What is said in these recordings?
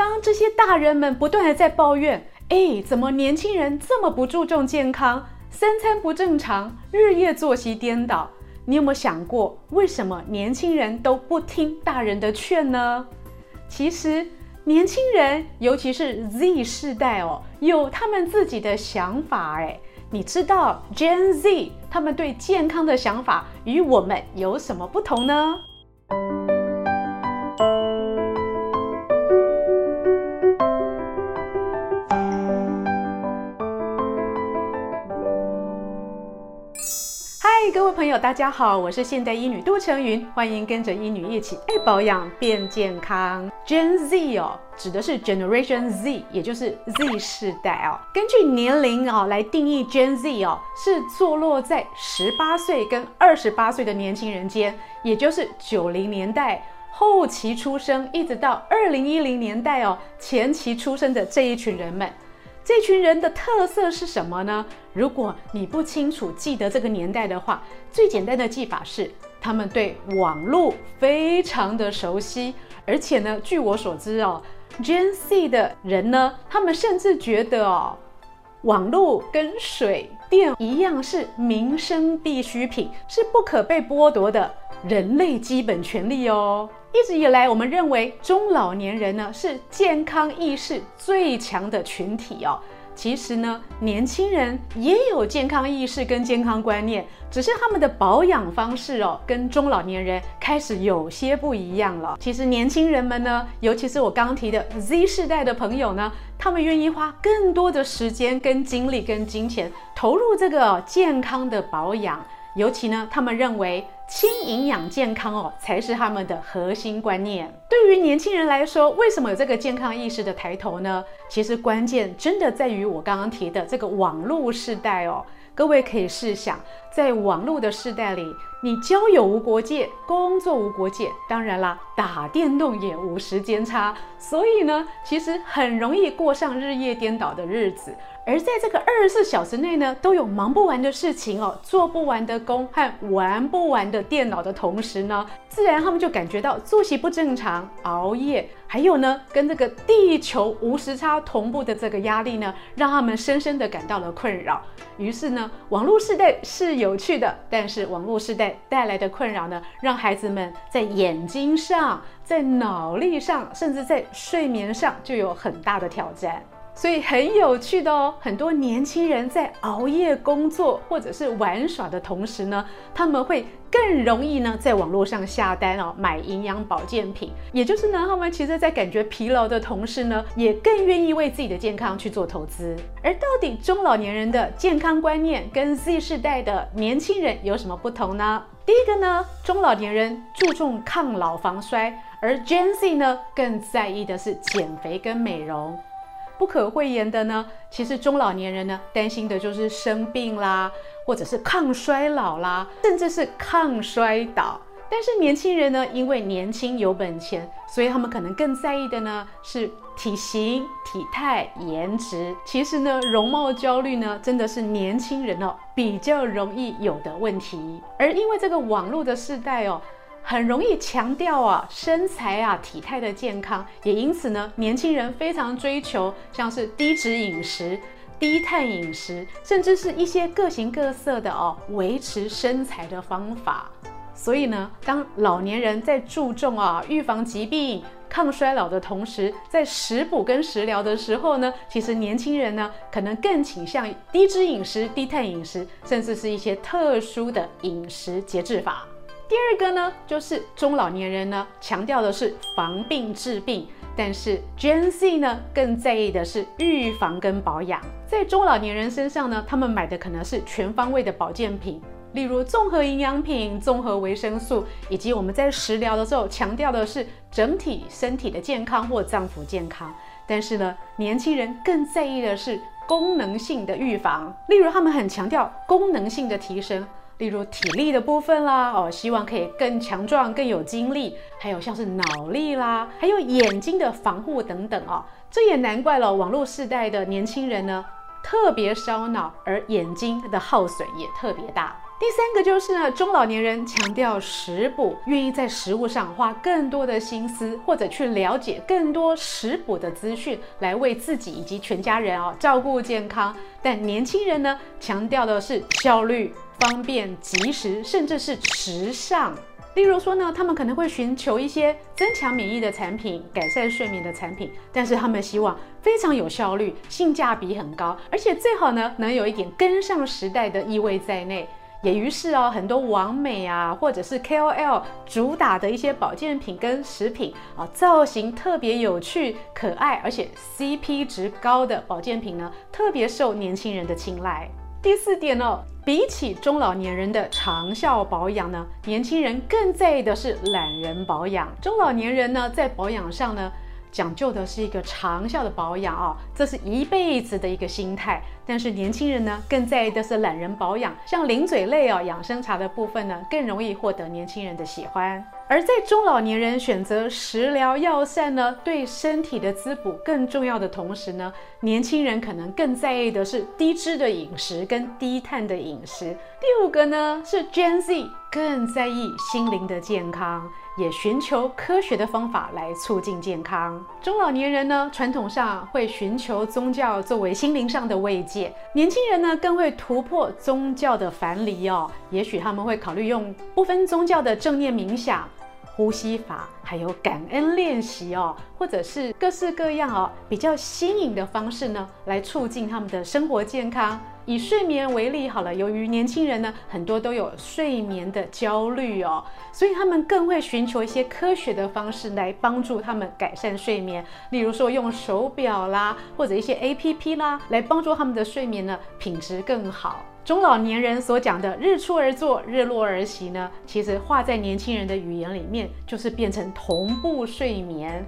当这些大人们不断的在抱怨，哎，怎么年轻人这么不注重健康，三餐不正常，日夜作息颠倒？你有没有想过，为什么年轻人都不听大人的劝呢？其实，年轻人，尤其是 Z 世代哦，有他们自己的想法。哎，你知道 Gen Z 他们对健康的想法与我们有什么不同呢？各位朋友，大家好，我是现代医女杜成云，欢迎跟着医女一起爱保养变健康。Gen Z 哦，指的是 Generation Z，也就是 Z 世代哦。根据年龄哦来定义，Gen Z 哦是坐落在十八岁跟二十八岁的年轻人间，也就是九零年代后期出生，一直到二零一零年代哦前期出生的这一群人们。这群人的特色是什么呢？如果你不清楚记得这个年代的话，最简单的记法是，他们对网络非常的熟悉，而且呢，据我所知哦，Gen C 的人呢，他们甚至觉得哦，网络跟水电一样是民生必需品，是不可被剥夺的人类基本权利哦。一直以来，我们认为中老年人呢是健康意识最强的群体哦。其实呢，年轻人也有健康意识跟健康观念，只是他们的保养方式哦，跟中老年人开始有些不一样了。其实年轻人们呢，尤其是我刚提的 Z 世代的朋友呢，他们愿意花更多的时间、跟精力、跟金钱投入这个健康的保养。尤其呢，他们认为轻营养健康哦，才是他们的核心观念。对于年轻人来说，为什么有这个健康意识的抬头呢？其实关键真的在于我刚刚提的这个网络时代哦。各位可以试想，在网络的世代里，你交友无国界，工作无国界，当然啦，打电动也无时间差。所以呢，其实很容易过上日夜颠倒的日子。而在这个二十四小时内呢，都有忙不完的事情哦，做不完的工和玩不完的电脑的同时呢，自然他们就感觉到作息不正常、熬夜，还有呢，跟这个地球无时差同步的这个压力呢，让他们深深的感到了困扰。于是呢，网络世代是有趣的，但是网络时代带来的困扰呢，让孩子们在眼睛上、在脑力上，甚至在睡眠上就有很大的挑战。所以很有趣的哦，很多年轻人在熬夜工作或者是玩耍的同时呢，他们会更容易呢在网络上下单哦，买营养保健品。也就是呢，他们其实在感觉疲劳的同时呢，也更愿意为自己的健康去做投资。而到底中老年人的健康观念跟 Z 世代的年轻人有什么不同呢？第一个呢，中老年人注重抗老防衰，而 Gen Z 呢更在意的是减肥跟美容。不可讳言的呢，其实中老年人呢担心的就是生病啦，或者是抗衰老啦，甚至是抗衰倒。但是年轻人呢，因为年轻有本钱，所以他们可能更在意的呢是体型、体态、颜值。其实呢，容貌焦虑呢，真的是年轻人哦比较容易有的问题。而因为这个网络的世代哦。很容易强调啊身材啊体态的健康，也因此呢，年轻人非常追求像是低脂饮食、低碳饮食，甚至是一些各形各色的哦维持身材的方法。所以呢，当老年人在注重啊预防疾病、抗衰老的同时，在食补跟食疗的时候呢，其实年轻人呢可能更倾向低脂饮食、低碳饮食，甚至是一些特殊的饮食节制法。第二个呢，就是中老年人呢强调的是防病治病，但是 Gen Z 呢更在意的是预防跟保养。在中老年人身上呢，他们买的可能是全方位的保健品，例如综合营养品、综合维生素，以及我们在食疗的时候强调的是整体身体的健康或脏腑健康。但是呢，年轻人更在意的是功能性的预防，例如他们很强调功能性的提升。例如体力的部分啦，哦，希望可以更强壮、更有精力，还有像是脑力啦，还有眼睛的防护等等哦，这也难怪了，网络世代的年轻人呢，特别烧脑，而眼睛的耗损也特别大。第三个就是呢，中老年人强调食补，愿意在食物上花更多的心思，或者去了解更多食补的资讯，来为自己以及全家人哦照顾健康。但年轻人呢，强调的是效率、方便、及时，甚至是时尚。例如说呢，他们可能会寻求一些增强免疫的产品，改善睡眠的产品，但是他们希望非常有效率，性价比很高，而且最好呢，能有一点跟上时代的意味在内。也于是哦，很多网美啊，或者是 KOL 主打的一些保健品跟食品啊，造型特别有趣、可爱，而且 CP 值高的保健品呢，特别受年轻人的青睐。第四点哦，比起中老年人的长效保养呢，年轻人更在意的是懒人保养。中老年人呢，在保养上呢，讲究的是一个长效的保养啊，这是一辈子的一个心态。但是年轻人呢，更在意的是懒人保养，像零嘴类哦，养生茶的部分呢，更容易获得年轻人的喜欢。而在中老年人选择食疗药膳呢，对身体的滋补更重要的同时呢，年轻人可能更在意的是低脂的饮食跟低碳的饮食。第五个呢，是 Gen Z 更在意心灵的健康。也寻求科学的方法来促进健康。中老年人呢，传统上会寻求宗教作为心灵上的慰藉，年轻人呢更会突破宗教的藩篱哦。也许他们会考虑用不分宗教的正念冥想、呼吸法，还有感恩练习哦，或者是各式各样哦比较新颖的方式呢，来促进他们的生活健康。以睡眠为例好了，由于年轻人呢，很多都有睡眠的焦虑哦，所以他们更会寻求一些科学的方式来帮助他们改善睡眠。例如说用手表啦，或者一些 APP 啦，来帮助他们的睡眠呢品质更好。中老年人所讲的“日出而作，日落而息”呢，其实画在年轻人的语言里面，就是变成同步睡眠。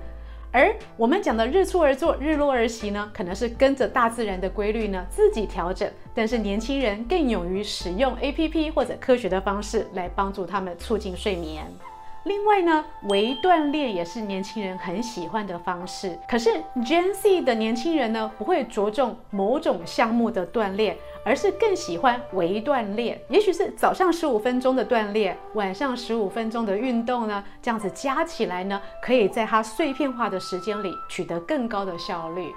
而我们讲的日出而作，日落而息呢，可能是跟着大自然的规律呢自己调整。但是年轻人更勇于使用 APP 或者科学的方式来帮助他们促进睡眠。另外呢，微锻炼也是年轻人很喜欢的方式。可是 Gen Z 的年轻人呢，不会着重某种项目的锻炼。而是更喜欢微锻炼，也许是早上十五分钟的锻炼，晚上十五分钟的运动呢，这样子加起来呢，可以在它碎片化的时间里取得更高的效率。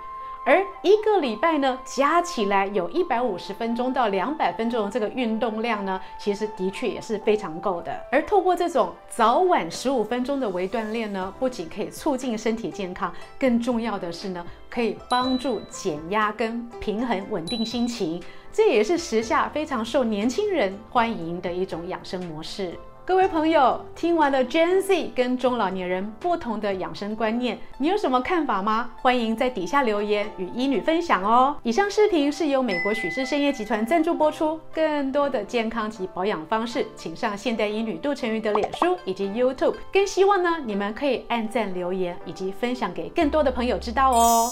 而一个礼拜呢，加起来有一百五十分钟到两百分钟的这个运动量呢，其实的确也是非常够的。而透过这种早晚十五分钟的微锻炼呢，不仅可以促进身体健康，更重要的是呢，可以帮助减压跟平衡稳定心情。这也是时下非常受年轻人欢迎的一种养生模式。各位朋友，听完了 Gen Z 跟中老年人不同的养生观念，你有什么看法吗？欢迎在底下留言与医女分享哦。以上视频是由美国许氏参业集团赞助播出。更多的健康及保养方式，请上现代医女杜成瑜的脸书以及 YouTube。更希望呢，你们可以按赞、留言以及分享给更多的朋友知道哦。